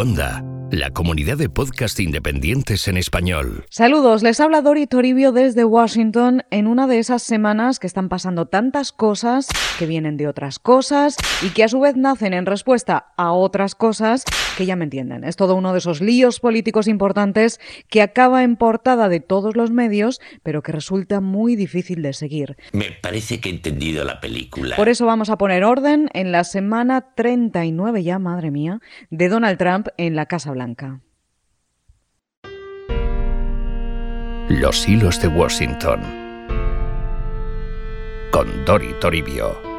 Onda la comunidad de podcast independientes en español. Saludos, les habla Dori Toribio desde Washington en una de esas semanas que están pasando tantas cosas que vienen de otras cosas y que a su vez nacen en respuesta a otras cosas que ya me entienden. Es todo uno de esos líos políticos importantes que acaba en portada de todos los medios, pero que resulta muy difícil de seguir. Me parece que he entendido la película. Por eso vamos a poner orden en la semana 39 ya, madre mía, de Donald Trump en la Casa Blanca. Los hilos de Washington con Dori Toribio.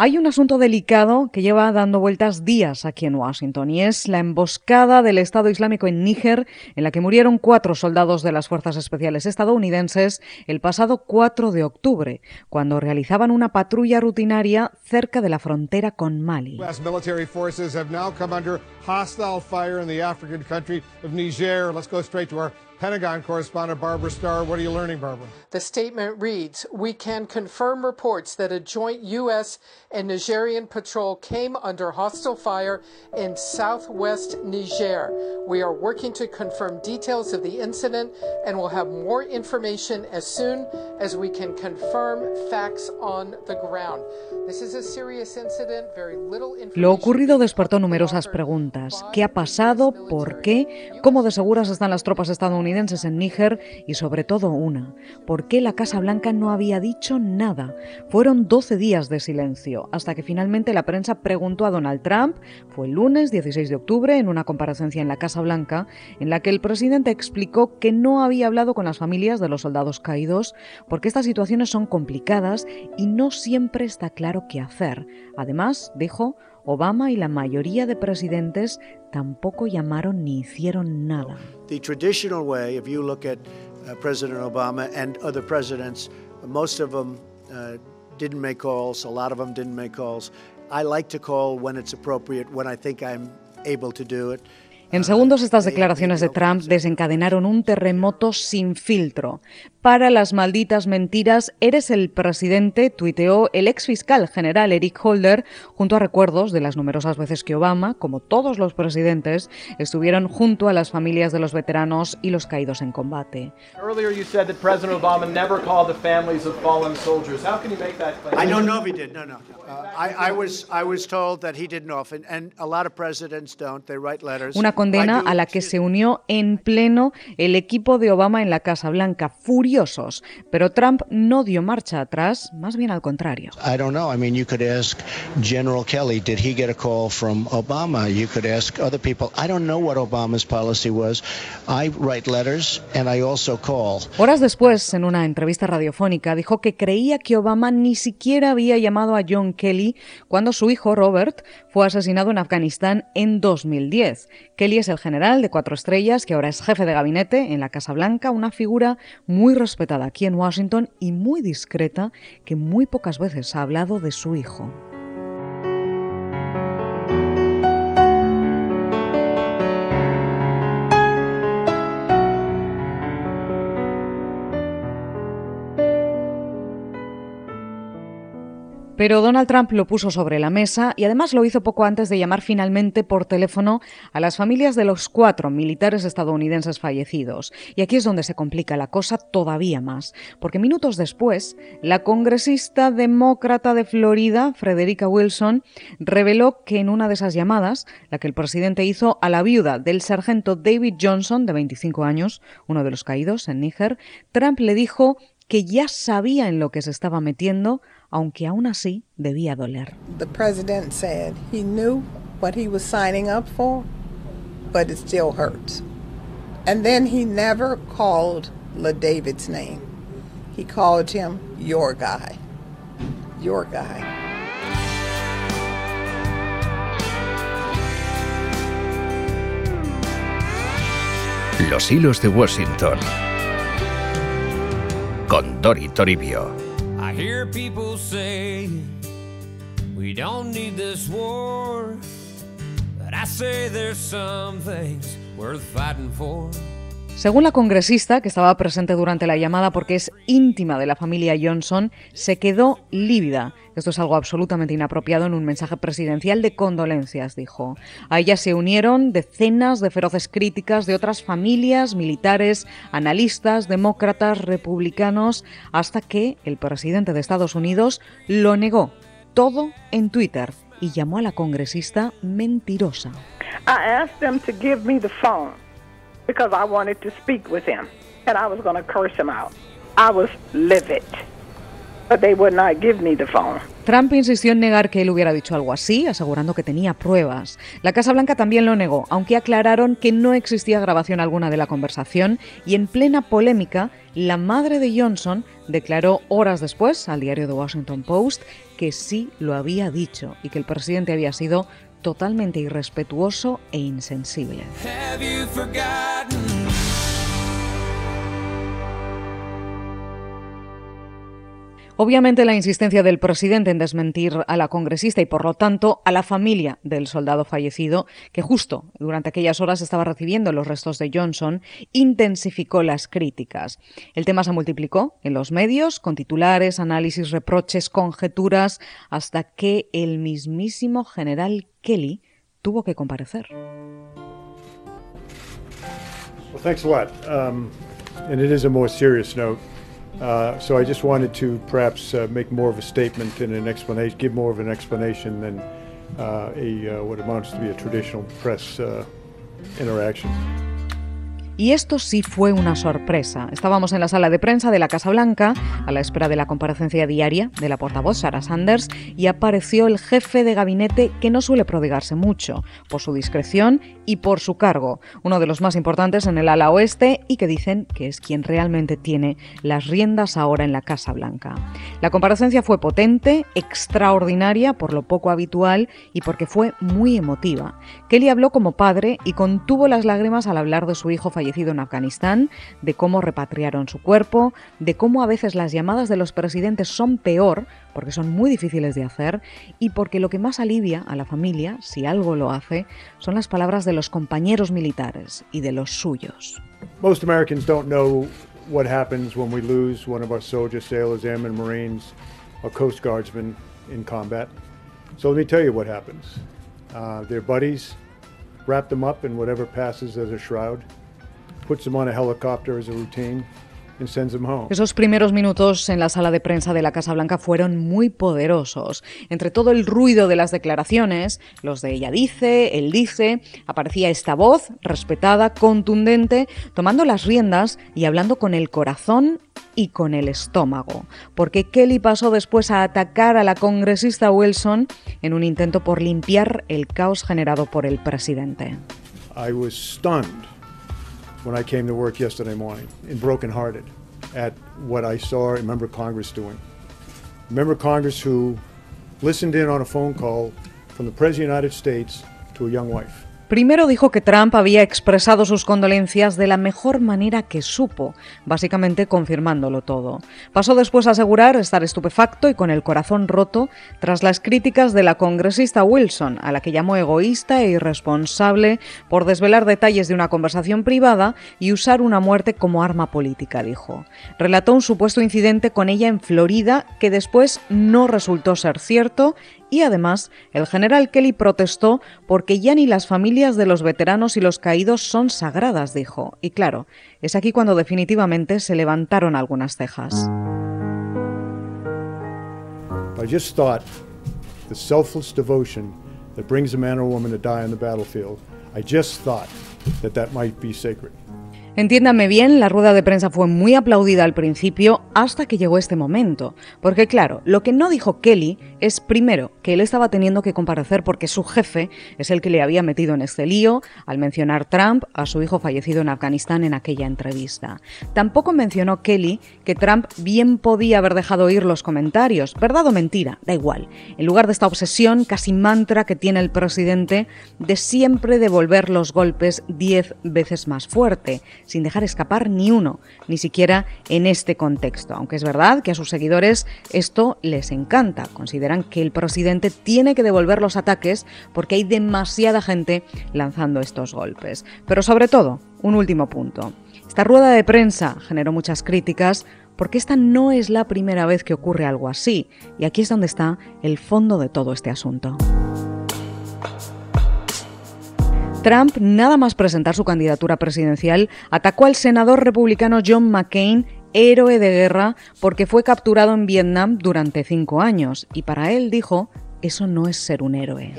Hay un asunto delicado que lleva dando vueltas días aquí en Washington y es la emboscada del Estado Islámico en Níger en la que murieron cuatro soldados de las Fuerzas Especiales estadounidenses el pasado 4 de octubre, cuando realizaban una patrulla rutinaria cerca de la frontera con Mali. Pentagon correspondent Barbara Starr. What are you learning, Barbara? The statement reads We can confirm reports that a joint U.S. and Nigerian patrol came under hostile fire in southwest Niger. We are working to confirm details of the incident and will have more information as soon as we can confirm facts on the ground. This is a serious incident, very little information. Lo ocurrido despertó numerosas preguntas. ¿Qué ha pasado? ¿Por qué? ¿Cómo de seguras están las tropas estadounidenses? En Níger y sobre todo una, ¿por qué la Casa Blanca no había dicho nada? Fueron 12 días de silencio, hasta que finalmente la prensa preguntó a Donald Trump, fue el lunes 16 de octubre, en una comparecencia en la Casa Blanca, en la que el presidente explicó que no había hablado con las familias de los soldados caídos, porque estas situaciones son complicadas y no siempre está claro qué hacer. Además, dijo, Obama y la mayoría de presidentes tampoco llamaron ni hicieron nada. The traditional way, if you look at uh, President Obama and other presidents, most of them uh, didn't make calls, a lot of them didn't make calls. I like to call when it's appropriate, when I think I'm able to do it. En segundos, estas declaraciones de Trump desencadenaron un terremoto sin filtro. Para las malditas mentiras, eres el presidente, tuiteó el ex fiscal general Eric Holder, junto a recuerdos de las numerosas veces que Obama, como todos los presidentes, estuvieron junto a las familias de los veteranos y los caídos en combate. Earlier you said that President Obama never called the families of fallen soldiers. How can you make that claim? I don't know if he did. No, no. I, I was I was told that he didn't often, and a lot of presidents don't. They write letters. Una condena a la que se unió en pleno el equipo de Obama en la Casa Blanca, furiosos. Pero Trump no dio marcha atrás, más bien al contrario. I don't know. I mean, you could ask General Kelly, did he get a call from Obama? You could ask other people. I don't know what Obama's policy was. I write letters and I also call. Horas después, en una entrevista radiofónica, dijo que creía que Obama ni siquiera había llamado a John Kelly cuando su hijo Robert fue asesinado en Afganistán en 2010. Kelly es el general de cuatro estrellas que ahora es jefe de gabinete en la Casa Blanca, una figura muy respetada aquí en Washington y muy discreta que muy pocas veces ha hablado de su hijo. Pero Donald Trump lo puso sobre la mesa y además lo hizo poco antes de llamar finalmente por teléfono a las familias de los cuatro militares estadounidenses fallecidos. Y aquí es donde se complica la cosa todavía más, porque minutos después, la congresista demócrata de Florida, Frederica Wilson, reveló que en una de esas llamadas, la que el presidente hizo a la viuda del sargento David Johnson, de 25 años, uno de los caídos en Níger, Trump le dijo que ya sabía en lo que se estaba metiendo aunque aún así debía doler. The president said he knew what he was signing up for, but it still hurts. And then he never called LaDavid's name. He called him your guy. Your guy. Los hilos de Washington con Dori Toribio. Hear people say we don't need this war, but I say there's some things worth fighting for. Según la congresista, que estaba presente durante la llamada porque es íntima de la familia Johnson, se quedó lívida. Esto es algo absolutamente inapropiado en un mensaje presidencial de condolencias, dijo. A ella se unieron decenas de feroces críticas de otras familias, militares, analistas, demócratas, republicanos, hasta que el presidente de Estados Unidos lo negó todo en Twitter y llamó a la congresista mentirosa. Me because I wanted to speak with him and I was going to curse him out. I was livid. But they would not give me the phone. Trump insistió en negar que él hubiera dicho algo así, asegurando que tenía pruebas. La Casa Blanca también lo negó, aunque aclararon que no existía grabación alguna de la conversación y en plena polémica, la madre de Johnson declaró horas después al diario The Washington Post que sí lo había dicho y que el presidente había sido totalmente irrespetuoso e insensible. Obviamente la insistencia del presidente en desmentir a la congresista y por lo tanto a la familia del soldado fallecido, que justo durante aquellas horas estaba recibiendo los restos de Johnson, intensificó las críticas. El tema se multiplicó en los medios, con titulares, análisis, reproches, conjeturas, hasta que el mismísimo general Kelly tuvo que comparecer. Well, thanks a lot. Um, and it is a more serious note. Uh, so I just wanted to perhaps uh, make more of a statement and an explanation, give more of an explanation than uh, a uh, what amounts to be a traditional press uh, interaction. Y esto sí fue una sorpresa. Estábamos en la sala de prensa de la Casa Blanca, a la espera de la comparecencia diaria de la portavoz Sarah Sanders, y apareció el jefe de gabinete que no suele prodigarse mucho, por su discreción y por su cargo, uno de los más importantes en el ala oeste y que dicen que es quien realmente tiene las riendas ahora en la Casa Blanca. La comparecencia fue potente, extraordinaria por lo poco habitual y porque fue muy emotiva. Kelly habló como padre y contuvo las lágrimas al hablar de su hijo fallecido en Afganistán, de cómo repatriaron su cuerpo, de cómo a veces las llamadas de los presidentes son peor porque son muy difíciles de hacer y porque lo que más alivia a la familia, si algo lo hace, son las palabras de los compañeros militares y de los suyos. Most Americans don't know what happens when we lose one of our soldiers, sailors, airmen, marines, or coast guardsmen in combat. So let me tell you what happens. Uh, their buddies wrap them up in whatever passes as a shroud, puts them on a helicopter as a routine, and sends them home. Esos primeros minutos en la sala de prensa de la Casa Blanca fueron muy poderosos. Entre todo el ruido de las declaraciones, los de ella dice, él dice, aparecía esta voz respetada, contundente, tomando las riendas y hablando con el corazón y con el estómago, porque Kelly pasó después a atacar a la congresista Wilson en un intento por limpiar el caos generado por el presidente. I was stunned when I came to work yesterday morning and brokenhearted at what I saw a member of Congress doing. A member of Congress who listened in on a phone call from the President of the United States to a young wife. Primero dijo que Trump había expresado sus condolencias de la mejor manera que supo, básicamente confirmándolo todo. Pasó después a asegurar estar estupefacto y con el corazón roto tras las críticas de la congresista Wilson, a la que llamó egoísta e irresponsable por desvelar detalles de una conversación privada y usar una muerte como arma política, dijo. Relató un supuesto incidente con ella en Florida que después no resultó ser cierto y además, el general Kelly protestó porque ya ni las familias de los veteranos y los caídos son sagradas, dijo. Y claro, es aquí cuando definitivamente se levantaron algunas cejas. I just thought the selfless devotion that brings a man or woman to die on the battlefield, I just thought that that might be sacred. Entiéndame bien, la rueda de prensa fue muy aplaudida al principio hasta que llegó este momento. Porque claro, lo que no dijo Kelly es primero que él estaba teniendo que comparecer porque su jefe es el que le había metido en este lío al mencionar Trump a su hijo fallecido en Afganistán en aquella entrevista. Tampoco mencionó Kelly que Trump bien podía haber dejado ir los comentarios, verdad o mentira, da igual, en lugar de esta obsesión casi mantra que tiene el presidente de siempre devolver los golpes diez veces más fuerte sin dejar escapar ni uno, ni siquiera en este contexto. Aunque es verdad que a sus seguidores esto les encanta. Consideran que el presidente tiene que devolver los ataques porque hay demasiada gente lanzando estos golpes. Pero sobre todo, un último punto. Esta rueda de prensa generó muchas críticas porque esta no es la primera vez que ocurre algo así, y aquí es donde está el fondo de todo este asunto. Trump, nada más presentar su candidatura presidencial, atacó al senador republicano John McCain, héroe de guerra, porque fue capturado en Vietnam durante cinco años, y para él dijo eso no es ser un héroe.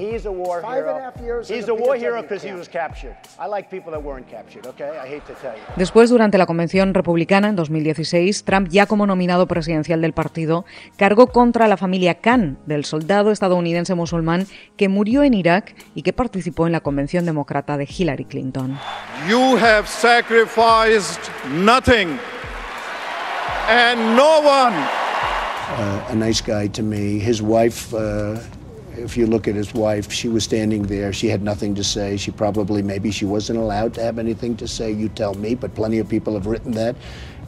Después, durante la convención republicana en 2016, Trump, ya como nominado presidencial del partido, cargó contra la familia Khan, del soldado estadounidense musulmán que murió en Irak y que participó en la convención demócrata de Hillary Clinton. You have sacrificed nothing and no one uh, a nice guy to me. His wife, uh, if you look at his wife, she was standing there. She had nothing to say. She probably, maybe she wasn't allowed to have anything to say. You tell me, but plenty of people have written that.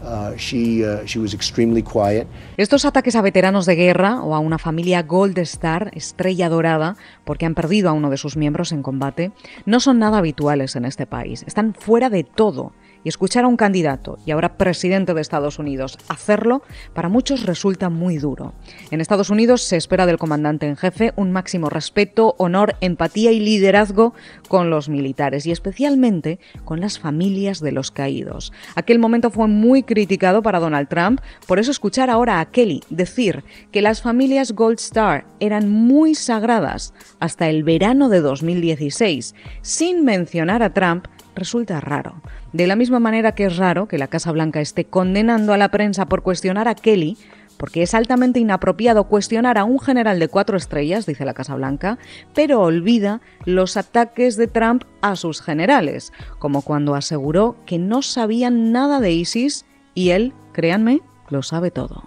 Uh, she, uh, she was extremely quiet. Estos ataques a veteranos de guerra o a una familia Gold Star, estrella dorada, porque han perdido a uno de sus miembros en combate, no son nada habituales en este país. Están fuera de todo y escuchar a un candidato y ahora presidente de Estados Unidos hacerlo, para muchos resulta muy duro. En Estados Unidos se espera del comandante en jefe un máximo respeto, honor, empatía y liderazgo con los militares y especialmente con las familias de los caídos. Aquel momento fue muy criticado para Donald Trump, por eso escuchar ahora a Kelly decir que las familias Gold Star eran muy sagradas hasta el verano de 2016, sin mencionar a Trump, resulta raro. De la misma manera que es raro que la Casa Blanca esté condenando a la prensa por cuestionar a Kelly, porque es altamente inapropiado cuestionar a un general de cuatro estrellas, dice la Casa Blanca, pero olvida los ataques de Trump a sus generales, como cuando aseguró que no sabían nada de ISIS y él, créanme, lo sabe todo.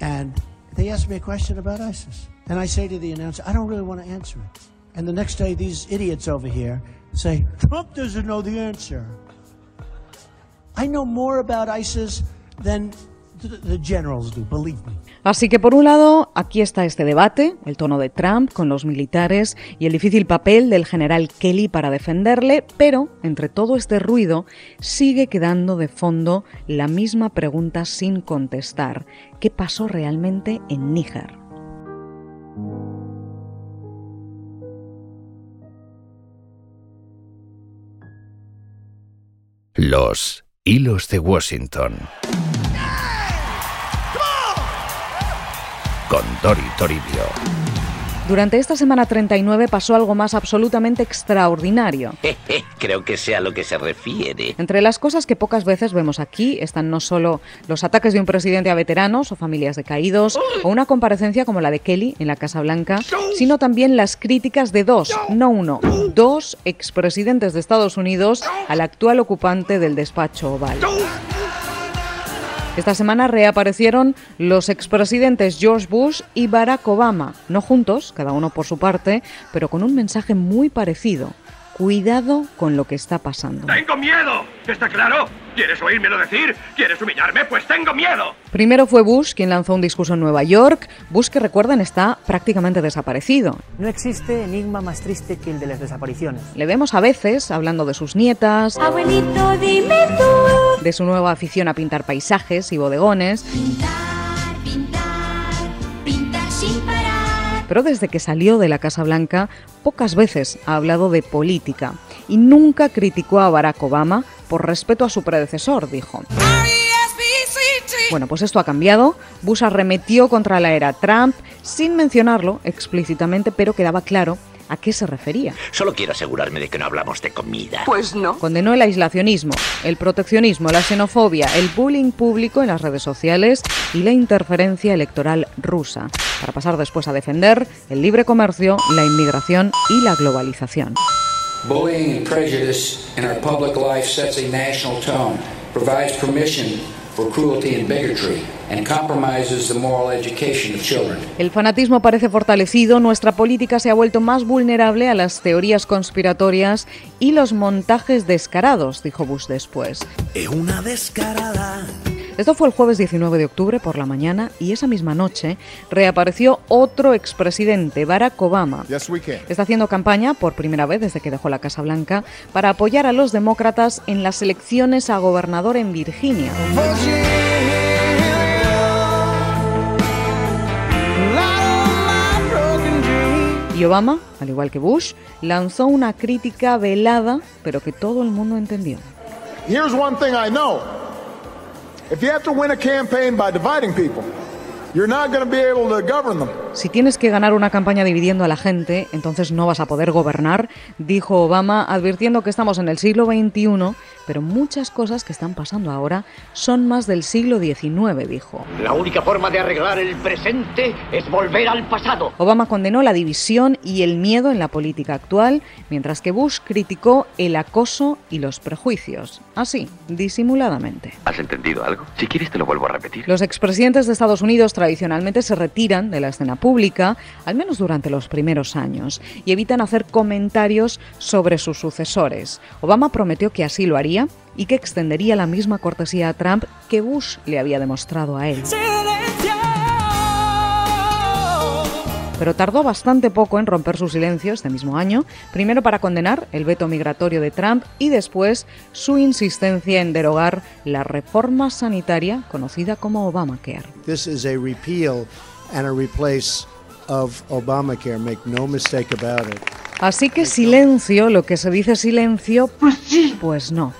And they asked me a question about ISIS. And I say to the announcer, I don't really want to answer it. And the next day, these idiots over here say, Trump doesn't know the answer. I know more about ISIS than the generals do, believe me. Así que por un lado, aquí está este debate, el tono de Trump con los militares y el difícil papel del general Kelly para defenderle, pero entre todo este ruido sigue quedando de fondo la misma pregunta sin contestar. ¿Qué pasó realmente en Níger? Los hilos de Washington. Con Dori Toribio. Durante esta semana 39 pasó algo más absolutamente extraordinario. Creo que sea a lo que se refiere. Entre las cosas que pocas veces vemos aquí están no solo los ataques de un presidente a veteranos o familias de caídos, o una comparecencia como la de Kelly en la Casa Blanca, sino también las críticas de dos, no uno, dos expresidentes de Estados Unidos al actual ocupante del despacho oval. Esta semana reaparecieron los expresidentes George Bush y Barack Obama, no juntos, cada uno por su parte, pero con un mensaje muy parecido. Cuidado con lo que está pasando. ¡Tengo miedo! ¿Está claro? ¿Quieres oírmelo decir? ¿Quieres humillarme? Pues tengo miedo. Primero fue Bush quien lanzó un discurso en Nueva York. Bush, que recuerden, está prácticamente desaparecido. No existe enigma más triste que el de las desapariciones. Le vemos a veces hablando de sus nietas. Abuelito, dime tú. De su nueva afición a pintar paisajes y bodegones. Pintar, pintar, pintar sin parar. Pero desde que salió de la Casa Blanca, pocas veces ha hablado de política y nunca criticó a Barack Obama por respeto a su predecesor, dijo. Bueno, pues esto ha cambiado. Bush arremetió contra la era Trump sin mencionarlo explícitamente, pero quedaba claro a qué se refería. Solo quiero asegurarme de que no hablamos de comida. Pues no. Condenó el aislacionismo, el proteccionismo, la xenofobia, el bullying público en las redes sociales y la interferencia electoral rusa, para pasar después a defender el libre comercio, la inmigración y la globalización. Bullying and prejudice in our public life sets a national tone, provides permission for cruelty and bigotry, and compromises the moral education of children. El fanatismo parece fortalecido, nuestra política se ha vuelto más vulnerable a las teorías conspiratorias y los montajes descarados, dijo Bush después. Es una descarada. Esto fue el jueves 19 de octubre por la mañana y esa misma noche reapareció otro expresidente, Barack Obama. Está haciendo campaña por primera vez desde que dejó la Casa Blanca para apoyar a los demócratas en las elecciones a gobernador en Virginia. Y Obama, al igual que Bush, lanzó una crítica velada, pero que todo el mundo entendió. Here's one thing I know. Si tienes que ganar una campaña dividiendo a la gente, entonces no vas a poder gobernar, dijo Obama, advirtiendo que estamos en el siglo XXI, pero muchas cosas que están pasando ahora son más del siglo XIX, dijo. La única forma de arreglar el presente es volver al pasado. Obama condenó la división y el miedo en la política actual, mientras que Bush criticó el acoso y los prejuicios, así, disimuladamente. ¿Has entendido algo? Si quieres te lo vuelvo a repetir. Los expresidentes de Estados Unidos tradicionalmente se retiran de la escena pública, al menos durante los primeros años, y evitan hacer comentarios sobre sus sucesores. Obama prometió que así lo haría y que extendería la misma cortesía a Trump que Bush le había demostrado a él. Pero tardó bastante poco en romper su silencio este mismo año, primero para condenar el veto migratorio de Trump y después su insistencia en derogar la reforma sanitaria conocida como Obamacare. This is a repeal and a replace of Obamacare. Make no mistake about it. Así que silencio, lo que se dice silencio, pues no.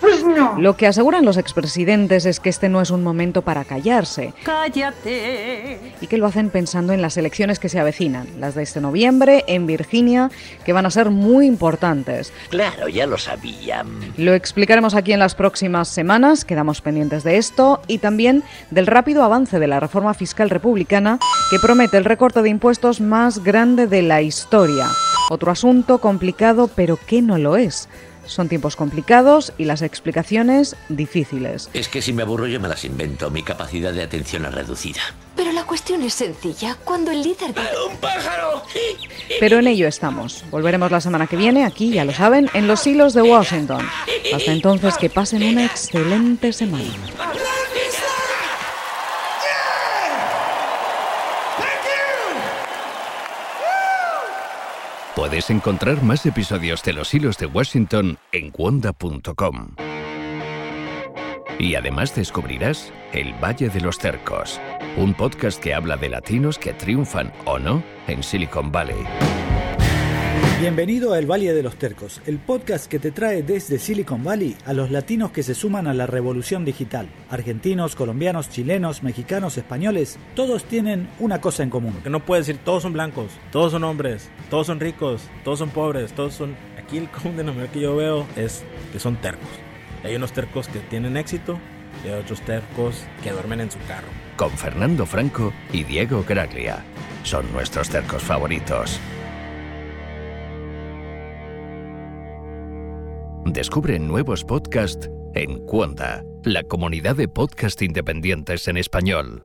Lo que aseguran los expresidentes es que este no es un momento para callarse Cállate. y que lo hacen pensando en las elecciones que se avecinan, las de este noviembre en Virginia, que van a ser muy importantes. Claro, ya lo sabían. Lo explicaremos aquí en las próximas semanas, quedamos pendientes de esto y también del rápido avance de la reforma fiscal republicana que promete el recorte de impuestos más grande de la historia. Otro asunto complicado, pero que no lo es. Son tiempos complicados y las explicaciones difíciles. Es que si me aburro yo me las invento. Mi capacidad de atención es reducida. Pero la cuestión es sencilla. Cuando el líder de... ¡Un pájaro! Pero en ello estamos. Volveremos la semana que viene, aquí, ya lo saben, en los hilos de Washington. Hasta entonces, que pasen una excelente semana. Puedes encontrar más episodios de Los Hilos de Washington en wanda.com. Y además descubrirás El Valle de los Cercos, un podcast que habla de latinos que triunfan o no en Silicon Valley. Bienvenido a El Valle de los Tercos, el podcast que te trae desde Silicon Valley a los latinos que se suman a la revolución digital. Argentinos, colombianos, chilenos, mexicanos, españoles, todos tienen una cosa en común. Que no puedes decir todos son blancos, todos son hombres, todos son ricos, todos son pobres, todos son... Aquí el común denominador que yo veo es que son tercos. Hay unos tercos que tienen éxito y hay otros tercos que duermen en su carro. Con Fernando Franco y Diego Graglia. Son nuestros cercos favoritos. Descubre nuevos podcasts en Cuonda, la comunidad de podcast independientes en español.